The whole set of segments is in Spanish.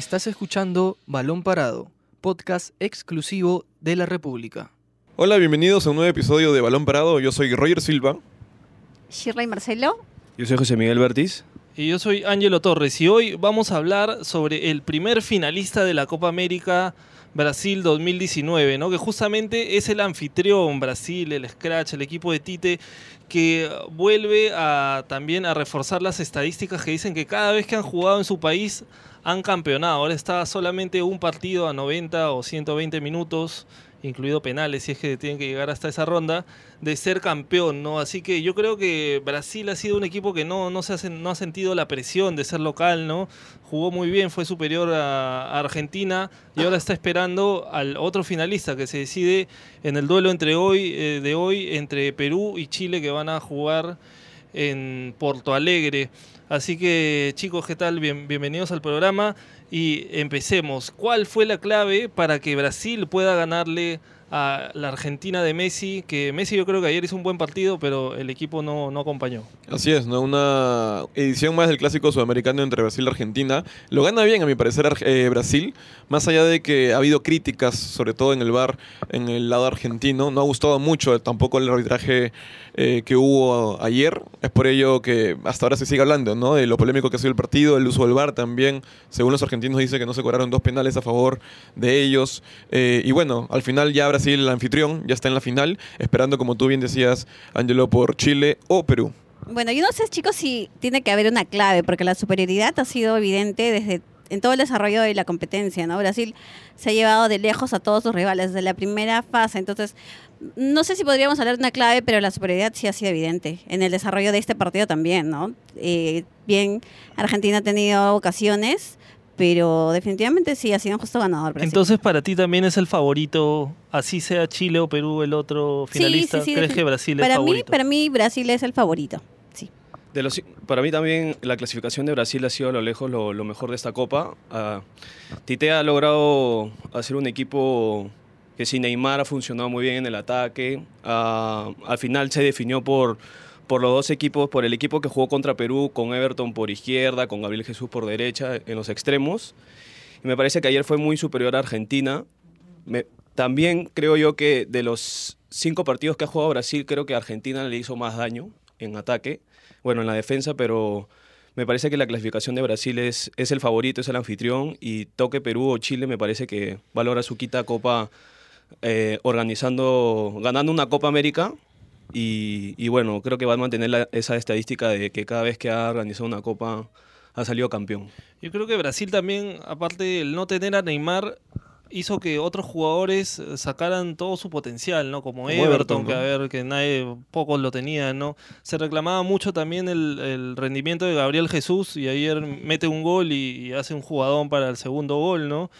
Estás escuchando Balón Parado, podcast exclusivo de la República. Hola, bienvenidos a un nuevo episodio de Balón Parado. Yo soy Roger Silva. Shirley Marcelo. Yo soy José Miguel Bertis. Y yo soy Ángelo Torres y hoy vamos a hablar sobre el primer finalista de la Copa América Brasil 2019, ¿no? que justamente es el anfitrión Brasil, el Scratch, el equipo de Tite, que vuelve a, también a reforzar las estadísticas que dicen que cada vez que han jugado en su país han campeonado. Ahora está solamente un partido a 90 o 120 minutos incluido penales, si es que tienen que llegar hasta esa ronda, de ser campeón, ¿no? Así que yo creo que Brasil ha sido un equipo que no, no, se ha, no ha sentido la presión de ser local, ¿no? Jugó muy bien, fue superior a, Argentina y ahora está esperando al otro finalista que se decide en el duelo entre hoy, eh, de hoy entre Perú y Chile que van a jugar en Porto Alegre. Así que chicos, ¿qué tal? bienvenidos al programa y empecemos. ¿Cuál fue la clave para que Brasil pueda ganarle a la Argentina de Messi, que Messi yo creo que ayer hizo un buen partido, pero el equipo no, no acompañó. Así es, ¿no? una edición más del clásico sudamericano entre Brasil y Argentina. Lo gana bien, a mi parecer, eh, Brasil, más allá de que ha habido críticas, sobre todo en el bar, en el lado argentino. No ha gustado mucho tampoco el arbitraje eh, que hubo ayer. Es por ello que hasta ahora se sigue hablando, ¿no? De lo polémico que ha sido el partido, el uso del bar también. Según los argentinos dice que no se cobraron dos penales a favor de ellos. Eh, y bueno, al final ya Brasil, el anfitrión, ya está en la final, esperando, como tú bien decías, Angelo, por Chile o Perú. Bueno, yo no sé, chicos, si tiene que haber una clave, porque la superioridad ha sido evidente desde en todo el desarrollo de la competencia, ¿no? Brasil se ha llevado de lejos a todos sus rivales desde la primera fase, entonces no sé si podríamos hablar de una clave, pero la superioridad sí ha sido evidente en el desarrollo de este partido también, ¿no? Eh, bien, Argentina ha tenido ocasiones, pero definitivamente sí ha sido un justo ganador. Entonces, para ti también es el favorito, así sea Chile o Perú el otro finalista. ¿Crees que Brasil es para favorito? Mí, para mí, Brasil es el favorito. Sí. De los, para mí también la clasificación de Brasil ha sido a lo lejos lo, mejor de esta Copa. Uh, Tite ha logrado hacer un equipo que sin Neymar ha funcionado muy bien en el ataque. Uh, al final se definió por por los dos equipos, por el equipo que jugó contra Perú, con Everton por izquierda, con Gabriel Jesús por derecha, en los extremos. Me parece que ayer fue muy superior a Argentina. también creo yo que de los cinco partidos que ha jugado Brasil, creo que Argentina le hizo más daño en ataque, bueno, en la defensa, pero me parece que la clasificación de Brasil es, es el favorito, es el anfitrión, y toque Perú o Chile me parece que valora su quita copa eh, organizando, ganando una Copa América y, bueno, creo que va a mantener esa estadística de que cada vez que ha organizado una copa ha salido campeón. Yo creo que Brasil también, aparte del no tener a Neymar, hizo que otros jugadores sacaran todo su potencial, ¿no? Como, Everton, que a ver, que nadie, pocos lo tenían, ¿no? Se reclamaba mucho también el, rendimiento de Gabriel Jesús y ayer mete un gol y, y, hace un jugadón para el segundo gol, ¿no?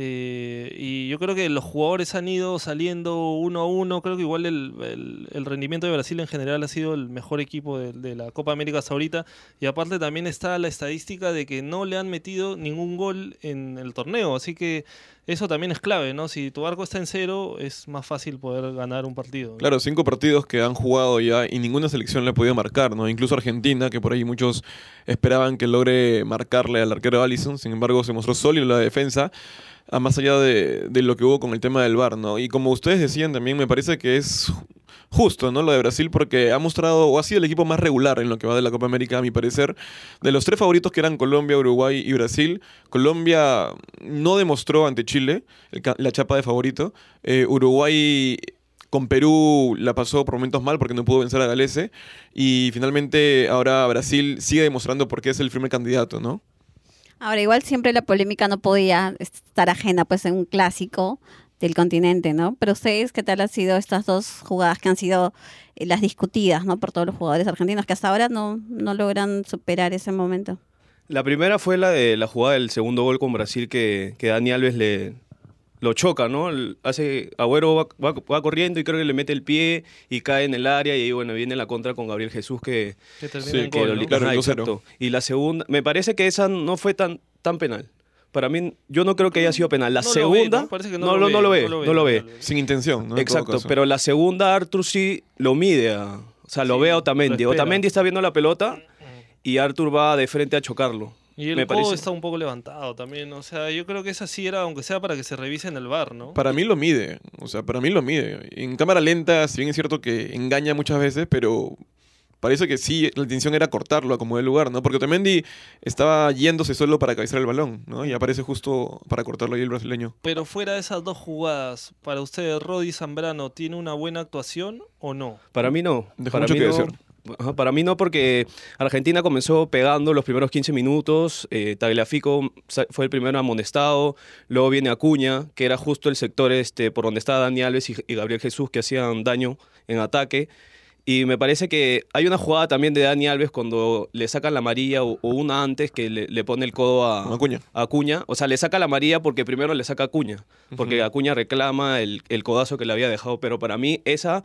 Eh, y yo creo que los jugadores han ido saliendo uno a uno. Creo que igual el, el, rendimiento de Brasil en general ha sido el mejor equipo de, la Copa América hasta ahorita. Y aparte también está la estadística de que no le han metido ningún gol en el torneo. Así que eso también es clave, ¿no? Si tu arco está en cero, es más fácil poder ganar un partido. Claro, cinco partidos que han jugado ya y ninguna selección le ha podido marcar, ¿no? Incluso Argentina, que por ahí muchos esperaban que logre marcarle al arquero Allison. Sin embargo, se mostró sólido la defensa a más allá de, lo que hubo con el tema del VAR, ¿no? Y como ustedes decían también, me parece que es justo, ¿no? Lo de Brasil porque ha mostrado o ha sido el equipo más regular en lo que va de la Copa América, a mi parecer. De los tres favoritos que eran Colombia, Uruguay y Brasil, Colombia no demostró ante Chile la chapa de favorito. Eh, Uruguay con Perú la pasó por momentos mal porque no pudo vencer a Galese. Y finalmente ahora Brasil sigue demostrando por qué es el primer candidato, ¿no? Ahora, igual siempre la polémica no podía estar ajena pues en un clásico del continente, ¿no? Pero ustedes, ¿qué tal han sido estas dos jugadas que han sido eh, las discutidas, ¿no? Por todos los jugadores argentinos que hasta ahora no, no logran superar ese momento. La primera fue la de la jugada del segundo gol con Brasil que, que Dani Alves le, lo choca, ¿no? Hace, Agüero va, corriendo y creo que le mete el pie y cae en el área y ahí, bueno, viene la contra con Gabriel Jesús que... Que termina lo, Y la segunda, me parece que esa no fue tan, tan penal. Para mí, yo no creo que haya sido penal. La segunda, ¿no? Parece que no, lo, ve, no, lo ve, Sin intención, ¿no? Exacto, pero la segunda Arthur sí lo mide, o sea, lo ve a Otamendi. Otamendi está viendo la pelota y Arthur va de frente a chocarlo. Y el Me codo parece- está un poco levantado también. O sea, yo creo que esa sí era, aunque sea para que se revise en el bar, ¿no? Para mí lo mide, o sea, para mí lo mide. En cámara lenta, si bien es cierto que engaña muchas veces, pero parece que sí, la intención era cortarlo a como de lugar, ¿no? Porque Otamendi estaba yéndose solo para cabecear el balón, ¿no? Y aparece justo para cortarlo ahí el brasileño. Pero fuera de esas dos jugadas, para usted, Rodi Zambrano, ¿tiene una buena actuación o no? Para mí no. Dejó para mucho mí que no. Ajá, Para mí no, porque Argentina comenzó pegando los primeros 15 minutos. Eh, Tagliafico fue el primero amonestado. Luego viene Acuña, que era justo el sector este, por donde estaba Dani Alves y, y Gabriel Jesús, que hacían daño en ataque. Y me parece que hay una jugada también de Dani Alves cuando le sacan la amarilla o, o una antes que le, le pone el codo a, Acuña. a Acuña. O sea, le saca la amarilla porque primero le saca a Acuña. Porque. Acuña reclama el, el codazo que le había dejado. Pero para mí esa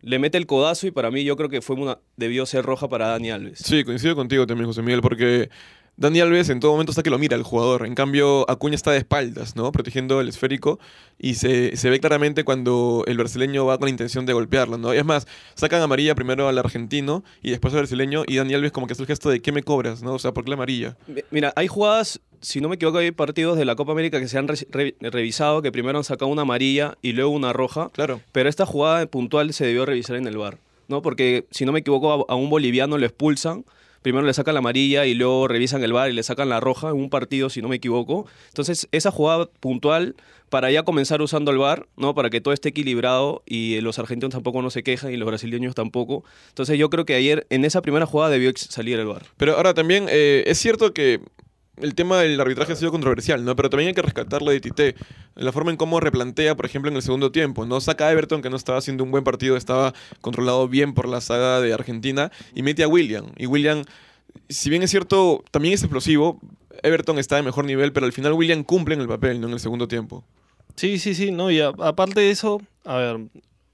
le mete el codazo y para mí yo creo que fue una debió ser roja para Dani Alves. Sí, coincido contigo también, José Miguel, porque Dani Alves en todo momento está que lo mira el jugador. En cambio, Acuña está de espaldas, ¿no? Protegiendo el esférico. Y se, se ve claramente cuando el brasileño va con la intención de golpearlo, ¿no? Es más, sacan amarilla primero al argentino y después al brasileño. Y Dani Alves como que hace el gesto de ¿qué me cobras, no? O sea, ¿por qué la amarilla? Mi- Mira, hay jugadas, si no me equivoco, hay partidos de la Copa América que se han re- re- revisado, que primero han sacado una amarilla y luego una roja. Claro. Pero esta jugada puntual se debió revisar en el bar, ¿no? Porque si no me equivoco, a, a un boliviano lo expulsan, primero le sacan la amarilla y luego revisan el bar y le sacan la roja en un partido, si no me equivoco. Entonces, esa jugada puntual para ya comenzar usando el bar, ¿no? Para que todo esté equilibrado y los argentinos tampoco no se quejan y los brasileños tampoco. Entonces, yo creo que ayer en esa primera jugada debió salir el bar. Pero ahora también eh, es cierto que el tema del arbitraje ha sido controversial, ¿no? Pero también hay que rescatar lo de Tite. La forma en cómo replantea, por ejemplo, en el segundo tiempo, ¿no? Saca a Everton, que no estaba haciendo un buen partido, estaba controlado bien por la saga de Argentina, y mete a William. Y William, si bien es cierto, también es explosivo, Everton está de mejor nivel, pero al final William cumple en el papel, ¿no? En el segundo tiempo. Sí, sí, sí, no, y aparte de eso, a ver,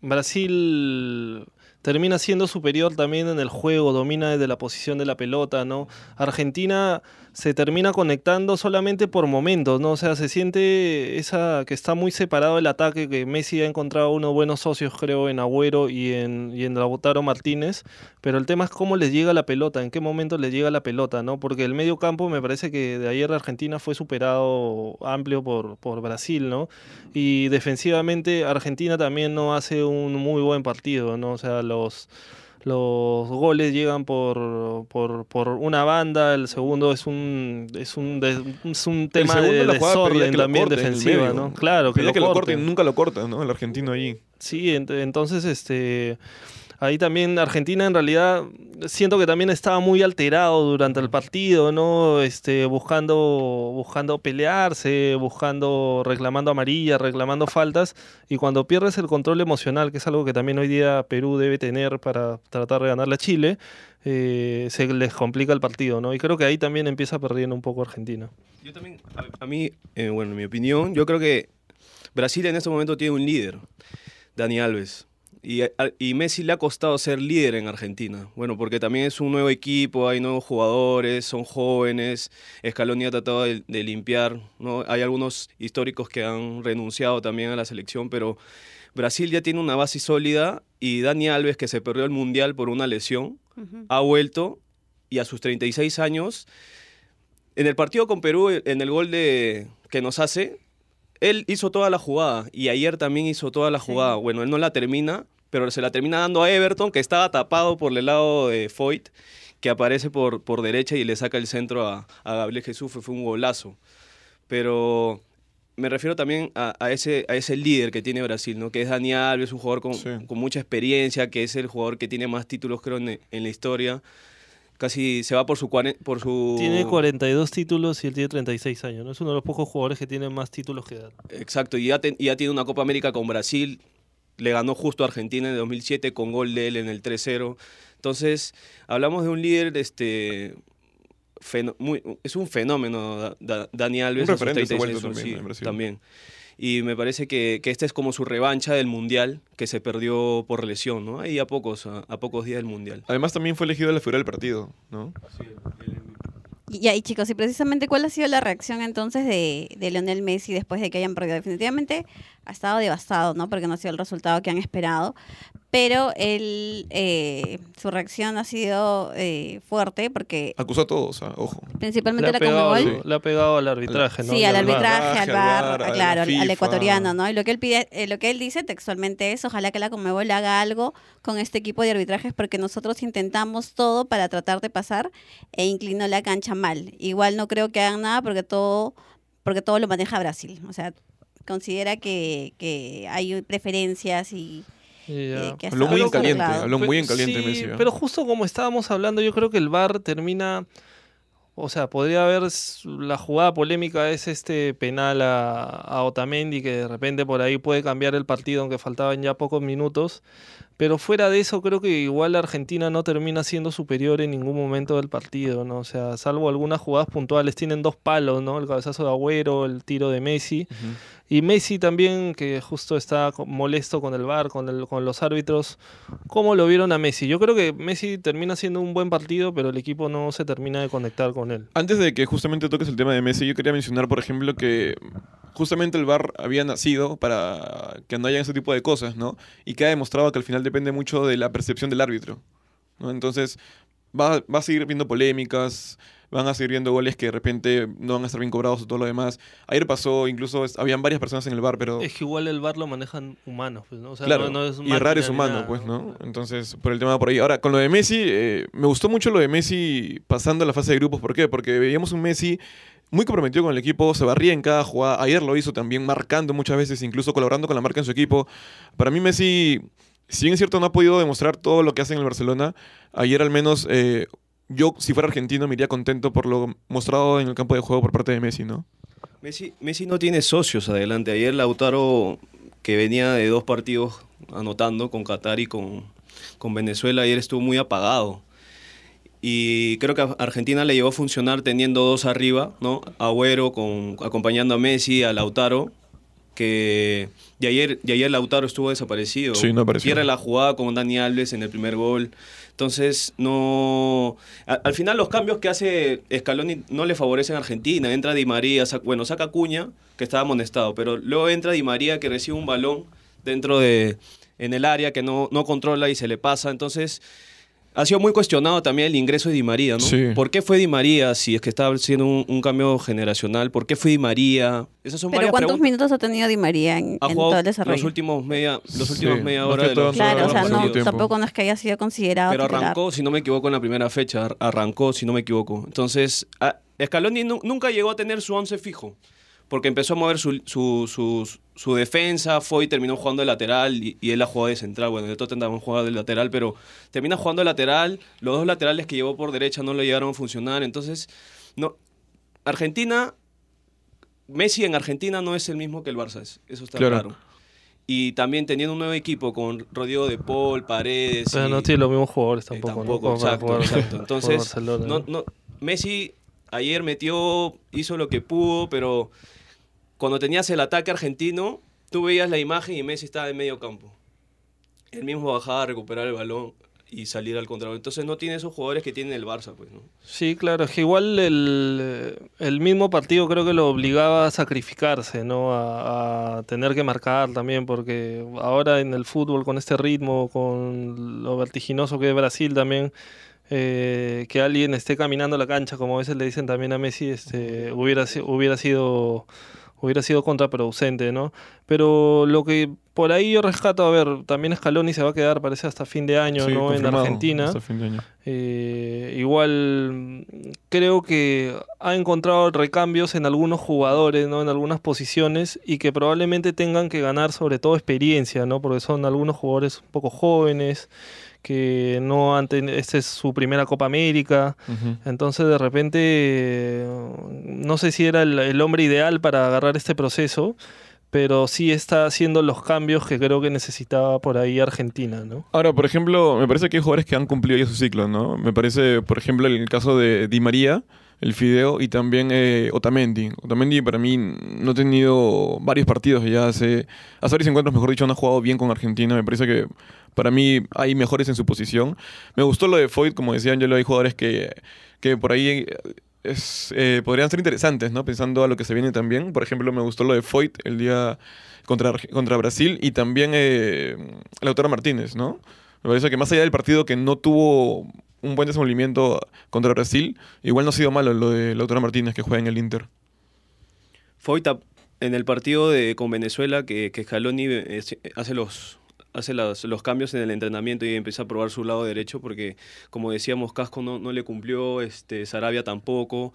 Brasil termina siendo superior también en el juego, domina desde la posición de la pelota, ¿no? Argentina se termina conectando solamente por momentos, ¿no? O sea, se siente esa que está muy separado el ataque, que Messi ha encontrado unos buenos socios, creo, en Agüero y en, y en Lautaro Martínez, pero el tema es cómo les llega la pelota, en qué momento les llega la pelota, ¿no? Porque el medio campo me parece que de ayer Argentina fue superado amplio por, por Brasil, ¿no? Y defensivamente Argentina también no hace un muy buen partido, ¿no? O sea, los, los goles llegan por, por, por una banda, el segundo es un es un, de- es un tema de desorden lo también defensiva. ¿no? Claro, que Pedía lo, que lo corten. corten, nunca lo corta, ¿no? El argentino ahí. Sí, ent- entonces este ahí también Argentina en realidad siento que también estaba muy alterado durante el partido, ¿no? Este buscando buscando pelearse, buscando reclamando amarilla, reclamando faltas y cuando pierdes el control emocional, que es algo que también hoy día Perú debe tener para tratar de ganarle a Chile, eh, se les complica el partido, ¿no? Y creo que ahí también empieza perdiendo un poco Argentina. Yo también, a, a mí, eh, bueno, en mi opinión, yo creo que Brasil en este momento tiene un líder, Dani Alves. Y, Messi le ha costado ser líder en Argentina. Bueno, porque también es un nuevo equipo, hay nuevos jugadores, son jóvenes. Scaloni ha tratado de, de limpiar, ¿no? Hay algunos históricos que han renunciado también a la selección, pero Brasil ya tiene una base sólida y Dani Alves, que se perdió el Mundial por una lesión, ha vuelto y a sus 36 años, en el partido con Perú, en el gol de, que nos hace, él hizo toda la jugada y ayer también hizo toda la Sí. jugada. Bueno, él no la termina, pero se la termina dando a Everton, que estaba tapado por el lado de Foyt, que aparece por, por derecha y le saca el centro a, a Gabriel Jesús, fue, fue un golazo. Pero me refiero también a, a ese, a ese líder que tiene Brasil, ¿no? que es Dani Alves, un jugador con, Sí. con mucha experiencia, que es el jugador que tiene más títulos, creo, en, en la historia. Casi se va por su... Por su Tiene 42 títulos y él tiene 36 años, ¿no? Es uno de los pocos jugadores que tiene más títulos que edad. Exacto, y ya, ten- ya tiene una Copa América con Brasil. Le ganó justo a Argentina en 2007 con gol de él en el 3-0. Entonces, hablamos de un líder, este, feno- muy- es un fenómeno, Da- Da- Dani Alves. Un referente se ha 36 vuelto años, también sí, en Brasil. también. Y me parece que, que esta es como su revancha del Mundial, que se perdió por lesión, ¿no? Ahí a pocos, a, a pocos días del Mundial. Además también fue elegido la figura del partido, ¿no? Y ahí, chicos, y precisamente cuál ha sido la reacción entonces de, de Lionel Messi después de que hayan perdido. Definitivamente ha estado devastado, ¿no? Porque no ha sido el resultado que han esperado. pero él, eh, su reacción ha sido eh, fuerte porque Acusó a todos, ah, ojo. Le principalmente ha, la pegado, Conmebol... le ha pegado al arbitraje, ¿no? Sí, al arbitraje, al a la claro, al- ecuatoriano, ¿no? Y lo que él pide, eh, lo que él dice textualmente es, ojalá que la Conmebol haga algo con este equipo de arbitrajes porque nosotros intentamos todo para tratar de pasar e inclinó la cancha mal. Igual no creo que hagan nada porque todo, porque todo lo maneja Brasil. O sea, considera que, que hay preferencias y Y eh, ya. que Habló muy en caliente, habló muy en caliente sí, Messi. ¿ah? Pero justo como estábamos hablando, yo creo que el VAR termina. O sea, podría haber. La jugada polémica es este penal a, a Otamendi, que de repente por ahí puede cambiar el partido, aunque faltaban ya pocos minutos. Pero fuera de eso, creo que igual Argentina no termina siendo superior en ningún momento del partido, ¿no? O sea, salvo algunas jugadas puntuales, tienen dos palos, ¿no? El cabezazo de Agüero, el tiro de Messi. Y Messi también, que justo está molesto con el VAR, con, el, con los árbitros. ¿Cómo lo vieron a Messi? Yo creo que Messi termina siendo un buen partido, pero el equipo no se termina de conectar con él. Antes de que justamente toques el tema de Messi, yo quería mencionar, por ejemplo, que justamente el VAR había nacido para que no hayan ese tipo de cosas, ¿no? Y que ha demostrado que al final depende mucho de la percepción del árbitro, ¿no? Entonces, va, va a seguir viendo polémicas, van a seguir viendo goles que de repente no van a estar bien cobrados o todo lo demás. Ayer pasó, incluso, es- habían varias personas en el VAR, pero... Es que igual el VAR lo manejan humanos, pues, ¿no? O sea, claro, no, no es y errar es humano, nada, pues, ¿no? Entonces, por el tema por ahí. Ahora, con lo de Messi, eh, me gustó mucho lo de Messi pasando a la fase de grupos. ¿Por qué? Porque veíamos un Messi muy comprometido con el equipo, se barría en cada jugada. Ayer lo hizo también, marcando muchas veces, incluso colaborando con la marca en su equipo. Para mí, Messi, si bien es cierto, no ha podido demostrar todo lo que hace en el Barcelona, ayer al menos... eh, yo, si fuera argentino, me iría contento por lo mostrado en el campo de juego por parte de Messi, ¿no? Messi, Messi no tiene socios adelante. Ayer Lautaro, que venía de dos partidos anotando con Qatar y con, con Venezuela, ayer estuvo muy apagado. Y creo que a Argentina le llevó a funcionar teniendo dos arriba, ¿no? Agüero con, acompañando a Messi, a Lautaro, que y ayer, y ayer Lautaro estuvo desaparecido. Sí, no apareció. Pierde la jugada con Dani Alves en el primer gol. Entonces, no. a- al final, los cambios que hace Scaloni no le favorecen a Argentina. Entra Di María, saca- bueno, saca Cuña, que estaba amonestado, pero luego entra Di María, que recibe un balón dentro de. en el área que no, no controla y se le pasa. Entonces. Ha sido muy cuestionado también el ingreso de Di María, ¿no? Sí. ¿Por qué fue Di María si es que estaba haciendo un, un cambio generacional? ¿Por qué fue Di María? Esas son Pero varias ¿cuántos preguntas. minutos ha tenido Di María en, Ha en jugado todo el desarrollo? los últimos media, los Sí, últimos media hora de los, Claro, o sea, no, tampoco no es que haya sido considerado Pero titular. arrancó, si no me equivoco, en la primera fecha. ar- Arrancó, si no me equivoco. Entonces, a- Scaloni nu- nunca llegó a tener su once fijo. Porque empezó a mover su, su, su, su defensa, fue y terminó jugando de lateral y, y él la jugó de central. Bueno, de Tottenham jugaba de lateral, pero termina jugando de lateral. Los dos laterales que llevó por derecha no le llegaron a funcionar. Entonces, no Argentina, Messi en Argentina no es el mismo que el Barça. es- Eso está Claro. claro. Y también teniendo un nuevo equipo con Rodrigo de Paul, Paredes. Pero y- no tiene los mismos jugadores eh, tampoco. ¿no? tampoco, exacto, jugar exacto. por Entonces, ¿no? no- Messi ayer metió, hizo lo que pudo, pero cuando tenías el ataque argentino, tú veías la imagen y Messi estaba en medio campo. Él mismo bajaba a recuperar el balón y salir al contrario. Entonces no tiene esos jugadores que tiene el Barça, pues, ¿no? Sí, claro, es que igual el, mismo partido creo que lo obligaba a sacrificarse, ¿no? A, tener que marcar también, porque ahora en el fútbol con este ritmo, con lo vertiginoso que es Brasil también, eh, que alguien esté caminando la cancha, como a veces le dicen también a Messi, este, hubiera, hubiera sido hubiera sido contraproducente, ¿no? Pero lo que por ahí yo rescato, a ver, también Scaloni se va a quedar, parece, hasta fin de año, Sí, ¿no? En Argentina. hasta fin de año. Eh, igual mm, creo que ha encontrado recambios en algunos jugadores, ¿no? En algunas posiciones y que probablemente tengan que ganar sobre todo experiencia, ¿no? Porque son algunos jugadores un poco jóvenes que no han tenido, esta es su primera Copa América, entonces de repente no sé si era el, el hombre ideal para agarrar este proceso, pero sí está haciendo los cambios que creo que necesitaba por ahí Argentina, ¿no? Ahora, por ejemplo, me parece que hay jugadores que han cumplido ya su ciclo, ¿no? Me parece, por ejemplo, el caso de Di María, el Fideo, y también eh, Otamendi. Otamendi para mí no ha tenido varios partidos ya hace, hace varios encuentros, mejor dicho, no ha jugado bien con Argentina. Me parece que para mí hay mejores en su posición. Me gustó lo de Foyt, como decía Angelo, hay jugadores que, que por ahí eh, eh, podrían ser interesantes, ¿no? Pensando a lo que se viene también. Por ejemplo, me gustó lo de Foyt el día contra, contra Brasil y también eh, Lautaro Martínez, ¿no? Me parece que más allá del partido que no tuvo un buen desenvolvimiento contra Brasil, igual no ha sido malo lo de Lautaro Martínez que juega en el Inter. Foyta en el partido de, con Venezuela que, que Scaloni eh, hace los hace los cambios en el entrenamiento y empieza a probar su lado derecho porque como decíamos Casco no, no le cumplió este Sarabia tampoco.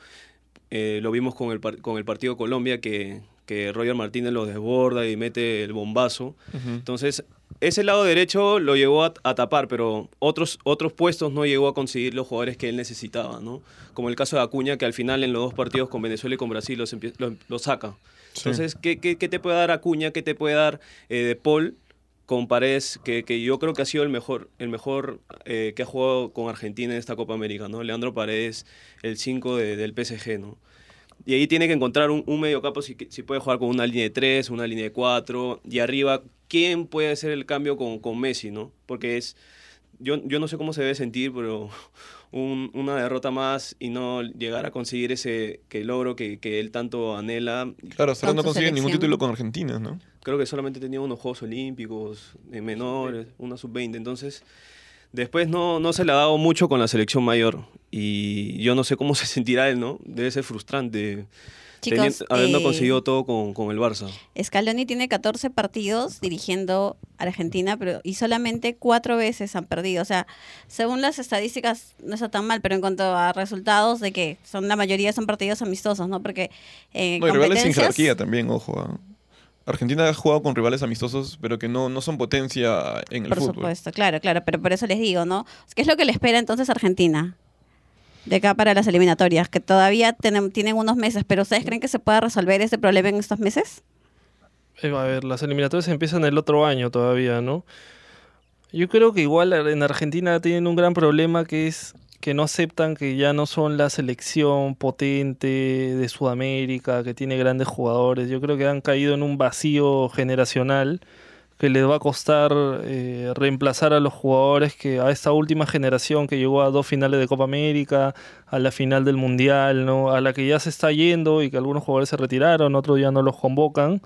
Eh, lo vimos con el, con el partido Colombia que, que Roger Martínez lo desborda y mete el bombazo. Entonces ese lado derecho lo llegó a, a tapar, pero otros, otros puestos no llegó a conseguir los jugadores que él necesitaba, ¿no? Como el caso de Acuña, que al final en los dos partidos con Venezuela y con Brasil los, los, los saca. Entonces, ¿qué, qué, qué te puede dar Acuña? ¿Qué te puede dar eh, De Paul con Paredes? Que, que yo creo que ha sido el mejor, el mejor eh, que ha jugado con Argentina en esta Copa América, ¿no? Leandro Paredes, el 5 del PSG, ¿no? Y ahí tiene que encontrar un, un mediocampo si, si puede jugar con una línea de 3, una línea de 4. Y arriba, ¿quién puede hacer el cambio con, con Messi, no? Porque es. Yo, yo no sé cómo se debe sentir, pero un- una derrota más y no llegar a conseguir ese que logro que, que él tanto anhela. Claro, hasta no consigue ningún título con Argentina, ¿no? Creo que solamente tenía unos Juegos Olímpicos de menores, una sub-20. Entonces, después no, no se le ha dado mucho con la selección mayor. Y yo no sé cómo se sentirá él, ¿no? Debe ser frustrante. Chicos, teniendo- habiendo eh, conseguido todo con, con el Barça. Scaloni tiene 14 partidos dirigiendo a Argentina, pero y solamente cuatro veces han perdido. O sea, según las estadísticas no está tan mal, pero en cuanto a resultados de que son la mayoría son partidos amistosos, ¿no? Porque eh, No, y rivales sin jerarquía también, ojo. ¿ah? Argentina ha jugado con rivales amistosos, pero que no, no son potencia en el Por fútbol. supuesto, claro, claro, pero por eso les digo, ¿no? ¿Qué es lo que le espera entonces a Argentina? De acá para las eliminatorias, que todavía tienen, unos meses, pero ¿ustedes creen que se pueda resolver ese problema en estos meses? Eh, a ver, las eliminatorias empiezan el otro año todavía, ¿no? Yo creo que igual en Argentina tienen un gran problema que es que no aceptan que ya no son la selección potente de Sudamérica, que tiene grandes jugadores. Yo creo que han caído en un vacío generacional que les va a costar eh, reemplazar a los jugadores que a esta última generación que llegó a dos finales de Copa América, a la final del Mundial, ¿no? a la que ya se está yendo y que algunos jugadores se retiraron, otros ya no los convocan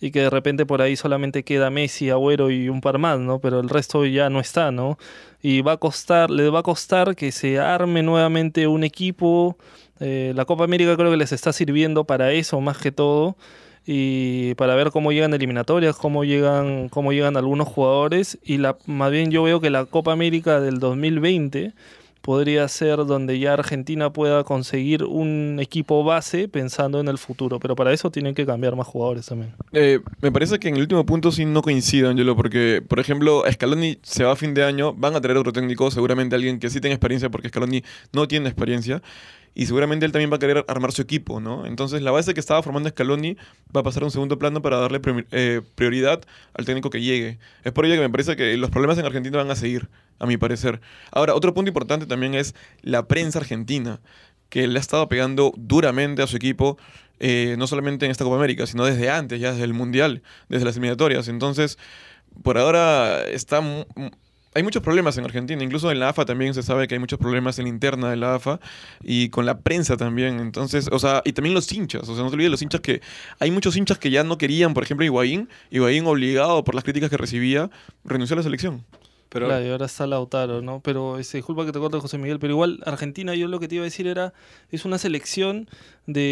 y que de repente por ahí solamente queda Messi, Agüero y un par más, ¿no? Pero el resto ya no está, ¿no? Y va a costar, les va a costar que se arme nuevamente un equipo. Eh, la Copa América creo que les está sirviendo para eso más que todo y para ver cómo llegan eliminatorias, cómo llegan, cómo llegan algunos jugadores. Y la, más bien yo veo que la Copa América del 2020 podría ser donde ya Argentina pueda conseguir un equipo base pensando en el futuro, pero para eso tienen que cambiar más jugadores también. Eh, me parece que en el último punto sí no coincido, Angelo, porque, por ejemplo, Scaloni se va a fin de año, van a traer otro técnico, seguramente alguien que sí tenga experiencia, porque Scaloni no tiene experiencia, y seguramente él también va a querer armar su equipo, ¿no? Entonces, la base que estaba formando Scaloni va a pasar a un segundo plano para darle eh, prioridad al técnico que llegue. Es por ello que me parece que los problemas en Argentina van a seguir, a mi parecer. Ahora, otro punto importante también es la prensa argentina, que le ha estado pegando duramente a su equipo eh, no solamente en esta Copa América, sino desde antes, ya desde el Mundial, desde las eliminatorias. Entonces, por ahora está... Hay muchos problemas en Argentina, incluso en la AFA también se sabe que hay muchos problemas en la interna de la AFA y con la prensa también. Entonces, o sea, y también los hinchas, o sea, no se olviden los hinchas que hay muchos hinchas que ya no querían, por ejemplo, Higuaín, Higuaín obligado por las críticas que recibía, renunció a la selección. Pero Claro, y ahora está Lautaro, ¿no? Pero este, disculpa que te corte, José Miguel, pero igual Argentina, yo lo que te iba a decir era, es una selección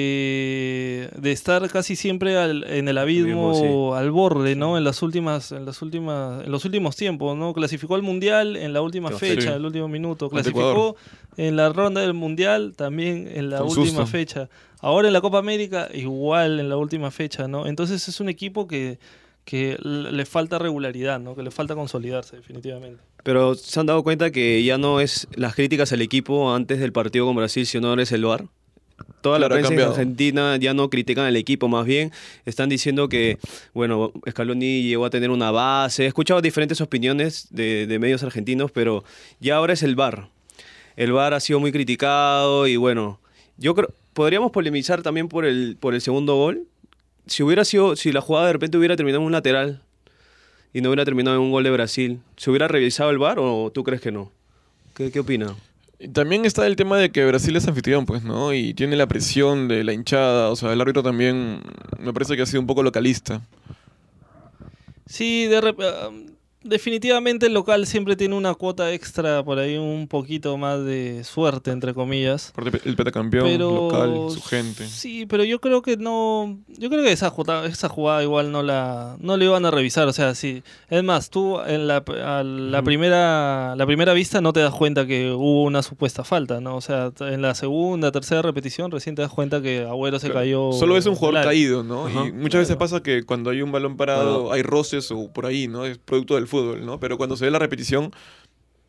de, de estar casi siempre al- en el abismo, Abismo, al borde, ¿no? En las últimas, en las últimas, en los últimos tiempos, ¿no? Clasificó al mundial en la última fecha, en el último minuto. Clasificó en la ronda del mundial también en la Con última susto. fecha. Ahora en la Copa América, igual en la última fecha, ¿no? Entonces es un equipo que que le falta regularidad, ¿no? Que le falta consolidarse definitivamente. Pero se han dado cuenta que ya no es las críticas al equipo antes del partido con Brasil, si no eres el VAR. Toda Claro, la prensa en. Argentina ya no critican al equipo, más bien están diciendo que, bueno, Scaloni llegó a tener una base. He escuchado diferentes opiniones de, de medios argentinos, pero ya ahora es el VAR. El VAR ha sido muy criticado y bueno, yo creo, podríamos polemizar también por el, por el segundo gol. Si hubiera sido, si la jugada de repente hubiera terminado en un lateral y no hubiera terminado en un gol de Brasil, ¿se hubiera revisado el VAR o tú crees que no? ¿Qué, qué opina? También está el tema de que Brasil es anfitrión, pues, ¿no? Y tiene la presión de la hinchada, o sea, el árbitro también me parece que ha sido un poco localista. Sí, de rep- ah, definitivamente el local siempre tiene una cuota extra por ahí, un poquito más de suerte, entre comillas. Aparte, el petacampeón, Pero local, su gente. Sí, pero yo creo que no. Yo creo que esa jugada, esa jugada igual no la, no le iban a revisar. O sea, sí. Es más, tú en la, a la primera, la primera vista no te das cuenta que hubo una supuesta falta, ¿no? O sea, en la segunda, tercera repetición recién te das cuenta que Agüero se Claro. cayó. Solo es un jugador caído, ¿no? Ajá. Y muchas veces pasa que cuando hay un balón parado hay roces o por ahí, ¿no? Es producto del fútbol, ¿no? Pero cuando se ve la repetición,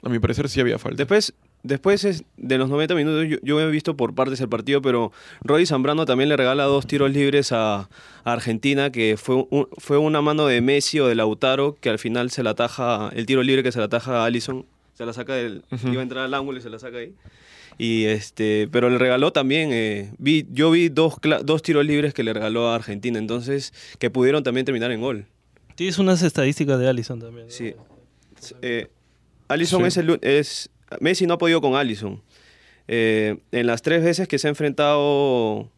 a mi parecer sí había falta. Después, después es- de los 90 minutos, yo, yo he visto por partes el partido, pero Roddy Zambrano también le regala dos tiros libres a, a Argentina, que fue, un- fue una mano de Messi o de Lautaro, que al final se la ataja, el tiro libre que se la ataja a Allison, se la saca del, iba a entrar al ángulo y se la saca ahí. Y este, pero le regaló también, eh, vi, yo vi dos, dos tiros libres que le regaló a Argentina, entonces, que pudieron también terminar en gol. Tienes unas estadísticas de Allison también. ¿no? Sí. Eh, Allison Sí. es el es Messi no ha podido con Allison. Eh, en las tres veces que se ha enfrentado,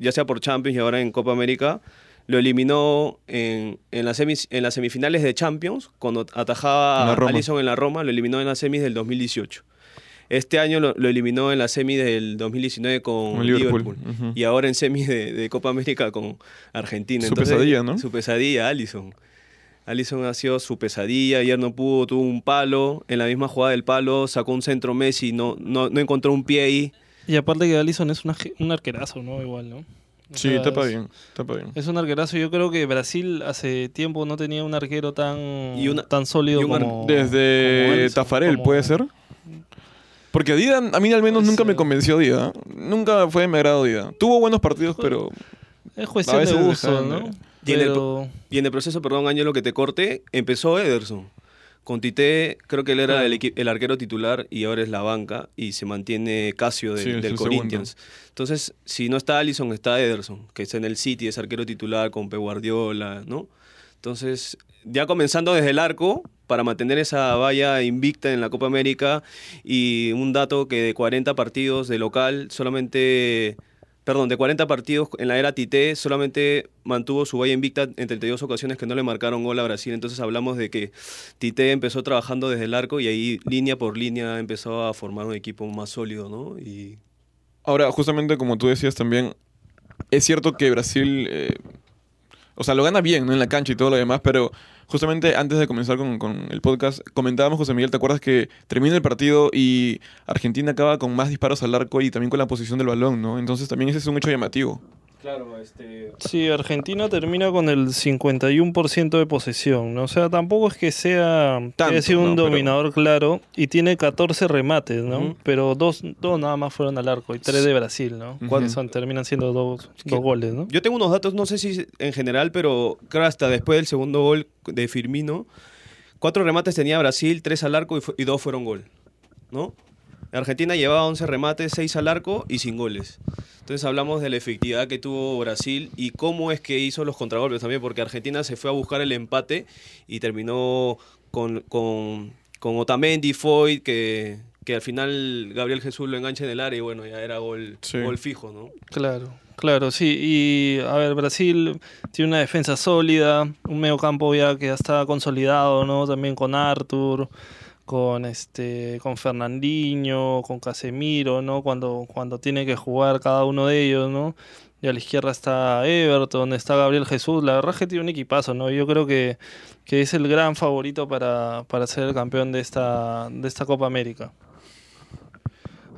ya sea por Champions y ahora en Copa América, lo eliminó en, en, las, semis- en las semifinales de Champions, cuando atajaba a. Allison en la Roma, lo eliminó en las semis del 2018. Este año lo, lo eliminó en la semi del 2019 con Con Liverpool. Y ahora en semis de, de Copa América con Argentina. Su pesadilla, ¿no? Su pesadilla, Allison. Allison ha sido su pesadilla, ayer no pudo, tuvo un palo, en la misma jugada del palo sacó un centro Messi, no, no, no encontró un pie ahí. Y aparte que Allison es una un arquerazo, ¿no? Igual, ¿no? O Sí, sea, tapa es- bien, tapa bien. Es un arquerazo. Yo creo que Brasil hace tiempo no tenía un arquero tan, Y una- tan sólido y un ar- como. como Desde Alisson, Tafarel, como- ¿puede ser? Porque Dida, a mí al menos nunca me convenció Dida. Nunca fue de mi agrado Dida. Tuvo buenos partidos, pero Es A cuestión de dejan ¿no? de- Y en el Y en el proceso, perdón, Ángelo, que te corte, empezó Ederson. Con Tite, creo que él era Claro. el, arquero titular y ahora es la banca y se mantiene Casio de- Sí, es del el Corinthians. Entonces, si no está Allison, está Ederson, que está en el City, es arquero titular con Pep Guardiola, ¿no? Entonces, ya comenzando desde el arco, para mantener esa valla invicta en la Copa América y un dato que de 40 partidos de local, solamente, perdón, de 40 partidos en la era Tite, solamente mantuvo su valla invicta en 32 ocasiones que no le marcaron gol a Brasil. Entonces hablamos de que Tite empezó trabajando desde el arco y ahí línea por línea empezó a formar un equipo más sólido, ¿no? Y ahora, justamente como tú decías también, es cierto que Brasil, eh, o sea, lo gana bien, ¿no? En la cancha y todo lo demás, pero justamente antes de comenzar con, con el podcast, comentábamos, José Miguel, ¿te acuerdas que termina el partido y Argentina acaba con más disparos al arco y también con la posición del balón, ¿no? Entonces también ese es un hecho llamativo. Claro, este... sí, Argentina termina con el 51% de posesión, ¿no? O sea, tampoco es que sea Tanto, un ¿no? Pero- dominador claro y tiene 14 remates, ¿no? Pero dos, dos nada más fueron al arco y tres de Brasil, ¿no? Son, terminan siendo dos, que- dos goles, ¿no? Yo tengo unos datos, no sé si en general, pero creo hasta después del segundo gol de Firmino, cuatro remates tenía Brasil, tres al arco y dos fueron gol, ¿no? Argentina llevaba 11 remates, 6 al arco y sin goles. Entonces hablamos de la efectividad que tuvo Brasil y cómo es que hizo los contragolpes también, porque Argentina se fue a buscar el empate y terminó con, con, con Otamendi, Foyt, que, que al final Gabriel Jesús lo engancha en el área y bueno, ya era gol, Sí. gol fijo, ¿no? Claro, claro, sí. Y a ver, Brasil tiene una defensa sólida, un medio campo ya que ya está consolidado, ¿no? También con Arthur, con este, con Fernandinho, con Casemiro, ¿no? Cuando, cuando tiene que jugar cada uno de ellos, ¿no? Y a la izquierda está Everton, está Gabriel Jesús. La verdad es que tiene un equipazo, ¿no? Yo creo que, que es el gran favorito para, para ser el campeón de esta, de esta Copa América.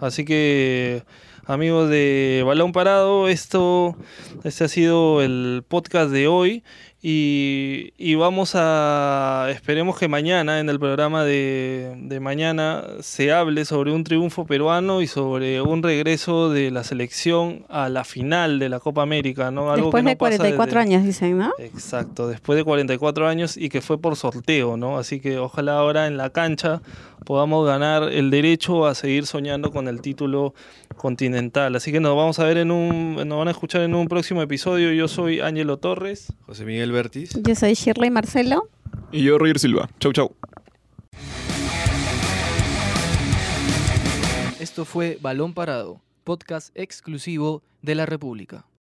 Así que, amigos de Balón Parado, esto, este ha sido el podcast de hoy. Y, y vamos a, esperemos que mañana, en el programa de, de mañana, se hable sobre un triunfo peruano y sobre un regreso de la selección a la final de la Copa América, ¿no? Algo Después que no de pasa 44 desde- años, dicen, ¿no? Exacto, después de 44 años y que fue por sorteo, ¿no? Así que ojalá ahora en la cancha podamos ganar el derecho a seguir soñando con el título continental. Así que nos vamos a ver en un, nos van a escuchar en un próximo episodio. Yo soy Ángelo Torres. José Miguel Bertis. Yo soy Shirley Marcelo. Y yo, Roger Silva. Chau, chau. Esto Esto fue Balón Parado, podcast exclusivo de la República.